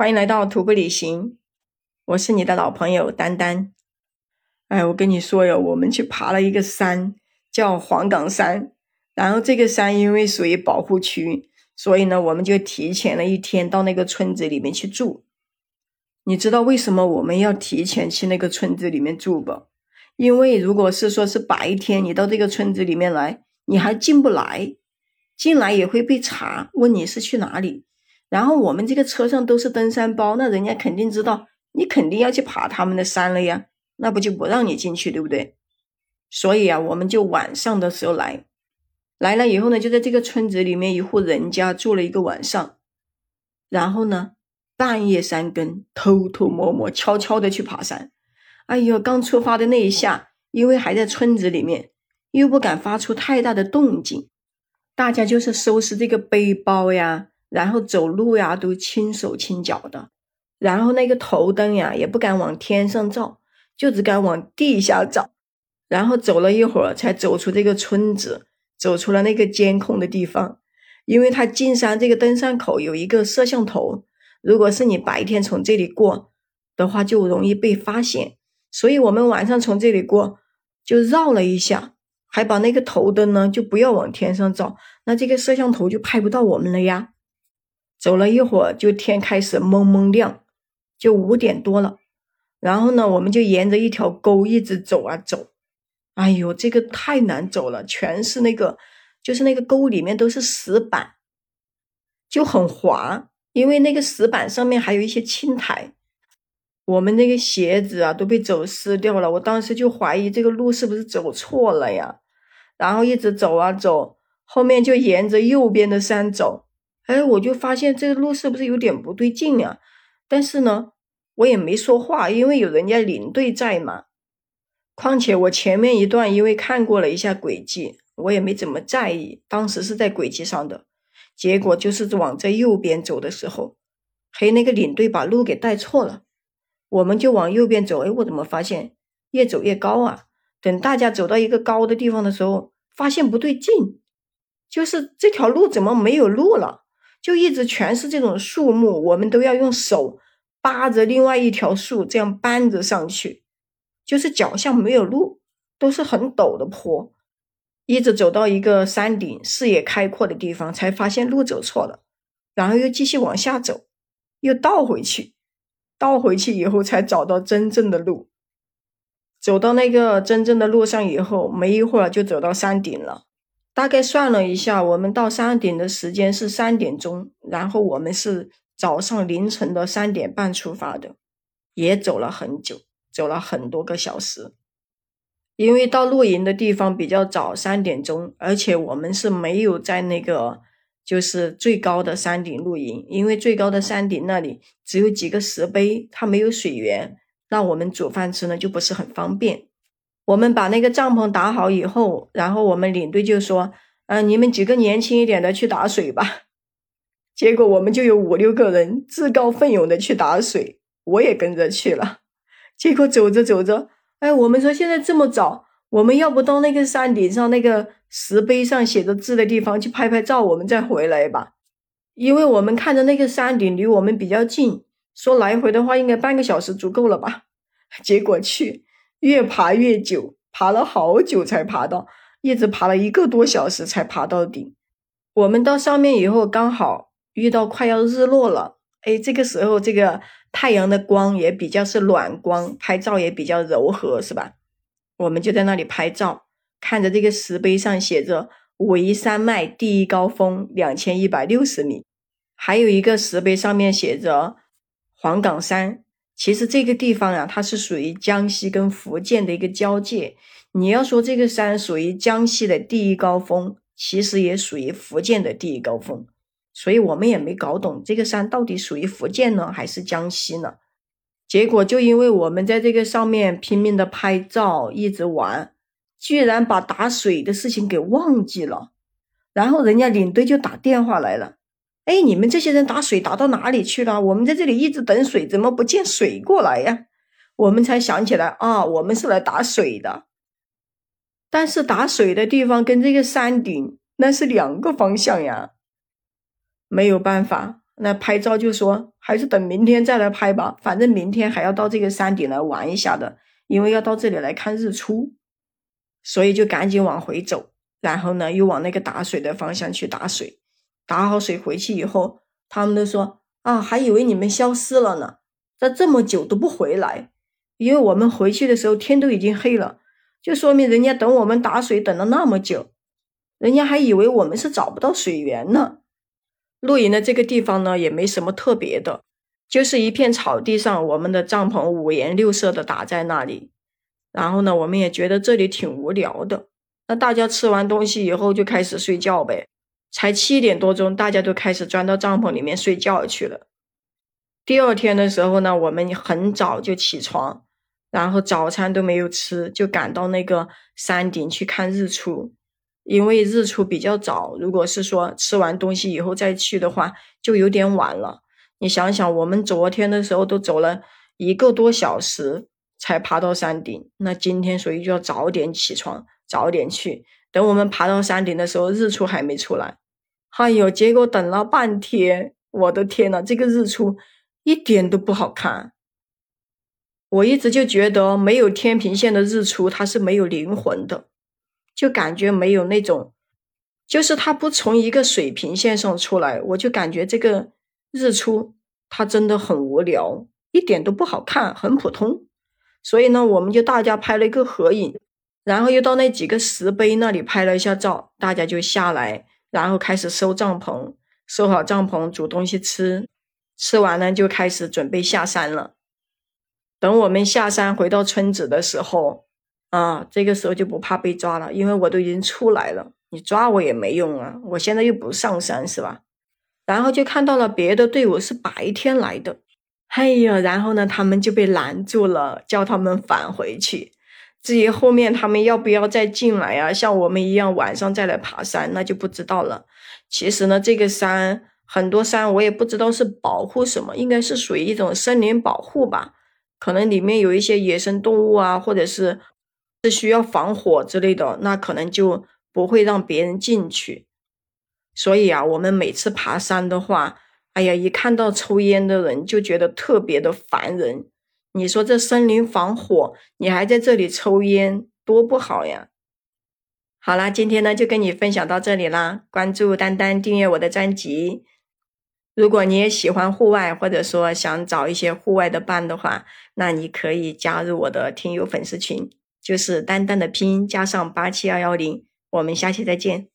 欢迎来到徒步旅行，我是你的老朋友丹丹。哎，我跟你说哟，我们去爬了一个山，叫黄岗山。然后这个山因为属于保护区，所以呢，我们就提前了一天到那个村子里面去住。你知道为什么我们要提前去那个村子里面住不？因为如果是说是白天你到这个村子里面来，你还进不来，进来也会被查，问你是去哪里。然后我们这个车上都是登山包，那人家肯定知道你肯定要去爬他们的山了呀，那不就不让你进去，对不对？所以啊，我们就晚上的时候来，来了以后呢，就在这个村子里面一户人家住了一个晚上，然后呢，半夜三更偷偷摸摸悄悄的去爬山。哎呦，刚出发的那一下，因为还在村子里面，又不敢发出太大的动静，大家就是收拾这个背包呀。然后走路呀，都轻手轻脚的，然后那个头灯呀，也不敢往天上照，就只敢往地下照。然后走了一会儿，才走出这个村子，走出了那个监控的地方。因为他进山这个登山口有一个摄像头，如果是你白天从这里过的话，就容易被发现。所以我们晚上从这里过，就绕了一下，还把那个头灯呢，就不要往天上照，那这个摄像头就拍不到我们了呀。走了一会儿，就天开始蒙蒙亮，就五点多了。然后呢，我们就沿着一条沟一直走啊走。哎呦，这个太难走了，全是那个，就是那个沟里面都是石板，就很滑。因为那个石板上面还有一些青苔，我们那个鞋子啊都被走湿掉了。我当时就怀疑这个路是不是走错了呀？然后一直走啊走，后面就沿着右边的山走。哎，我就发现这个路是不是有点不对劲呀？但是呢，我也没说话，因为有人家领队在嘛。况且我前面一段因为看过了一下轨迹，我也没怎么在意。当时是在轨迹上的，结果就是往这右边走的时候，嘿，那个领队把路给带错了。我们就往右边走，哎，我怎么发现越走越高啊？等大家走到一个高的地方的时候，发现不对劲，就是这条路怎么没有路了？就一直全是这种树木，我们都要用手扒着另外一条树，这样搬着上去。就是脚下没有路，都是很陡的坡，一直走到一个山顶，视野开阔的地方，才发现路走错了，然后又继续往下走，又倒回去，倒回去以后才找到真正的路。走到那个真正的路上以后，没一会儿就走到山顶了。大概算了一下，我们到山顶的时间是三点钟，然后我们是早上凌晨的三点半出发的，也走了很久，走了很多个小时。因为到露营的地方比较早，三点钟，而且我们是没有在那个就是最高的山顶露营，因为最高的山顶那里只有几个石碑，它没有水源，那我们煮饭吃呢就不是很方便。我们把那个帐篷打好以后，然后我们领队就说：“嗯，你们几个年轻一点的去打水吧。”结果我们就有五六个人自告奋勇的去打水，我也跟着去了。结果走着走着，哎，我们说现在这么早，我们要不到那个山顶上那个石碑上写着字的地方去拍拍照，我们再回来吧。因为我们看着那个山顶离我们比较近，说来回的话应该半个小时足够了吧。结果去。越爬越久，爬了好久才爬到，一直爬了一个多小时才爬到顶。我们到上面以后，刚好遇到快要日落了。哎，这个时候这个太阳的光也比较是暖光，拍照也比较柔和，是吧？我们就在那里拍照，看着这个石碑上写着“武夷山脉第一高峰两千一百六十米”，还有一个石碑上面写着“黄岗山”。其实这个地方啊，它是属于江西跟福建的一个交界。你要说这个山属于江西的第一高峰，其实也属于福建的第一高峰。所以我们也没搞懂这个山到底属于福建呢，还是江西呢？结果就因为我们在这个上面拼命的拍照，一直玩，居然把打水的事情给忘记了。然后人家领队就打电话来了。哎，你们这些人打水打到哪里去了？我们在这里一直等水，怎么不见水过来呀？我们才想起来啊，我们是来打水的。但是打水的地方跟这个山顶那是两个方向呀，没有办法。那拍照就说还是等明天再来拍吧，反正明天还要到这个山顶来玩一下的，因为要到这里来看日出，所以就赶紧往回走。然后呢，又往那个打水的方向去打水，打好水回去以后，他们都说啊，还以为你们消失了呢，咋这么久都不回来，因为我们回去的时候天都已经黑了，就说明人家等我们打水等了那么久，人家还以为我们是找不到水源呢。露营的这个地方呢，也没什么特别的，就是一片草地上，我们的帐篷五颜六色的打在那里，然后呢，我们也觉得这里挺无聊的。那大家吃完东西以后就开始睡觉呗，才七点多钟，大家都开始钻到帐篷里面睡觉去了。第二天的时候呢，我们很早就起床，然后早餐都没有吃，就赶到那个山顶去看日出。因为日出比较早，如果是说吃完东西以后再去的话，就有点晚了。你想想，我们昨天的时候都走了一个多小时才爬到山顶，那今天所以就要早点起床。早点去，等我们爬到山顶的时候，日出还没出来。哎呦，结果等了半天，我的天呐，这个日出一点都不好看。我一直就觉得没有天平线的日出，它是没有灵魂的，就感觉没有那种，就是它不从一个水平线上出来，我就感觉这个日出它真的很无聊，一点都不好看，很普通。所以呢，我们就大家拍了一个合影。然后又到那几个石碑那里拍了一下照，大家就下来，然后开始收帐篷，收好帐篷，煮东西吃，吃完了就开始准备下山了。等我们下山回到村子的时候，啊，这个时候就不怕被抓了，因为我都已经出来了，你抓我也没用啊，我现在又不上山是吧？然后就看到了别的队伍是白天来的，哎呀，然后呢，他们就被拦住了，叫他们返回去。至于后面他们要不要再进来啊？像我们一样晚上再来爬山，那就不知道了。其实呢，这个山很多山我也不知道是保护什么，应该是属于一种森林保护吧。可能里面有一些野生动物啊，或者是是需要防火之类的，那可能就不会让别人进去。所以啊，我们每次爬山的话，哎呀，一看到抽烟的人就觉得特别的烦人。你说这森林防火，你还在这里抽烟，多不好呀！好啦，今天呢就跟你分享到这里啦。关注丹丹，订阅我的专辑。如果你也喜欢户外，或者说想找一些户外的伴的话，那你可以加入我的听友粉丝群，就是丹丹的拼音加上八七幺幺零。我们下期再见。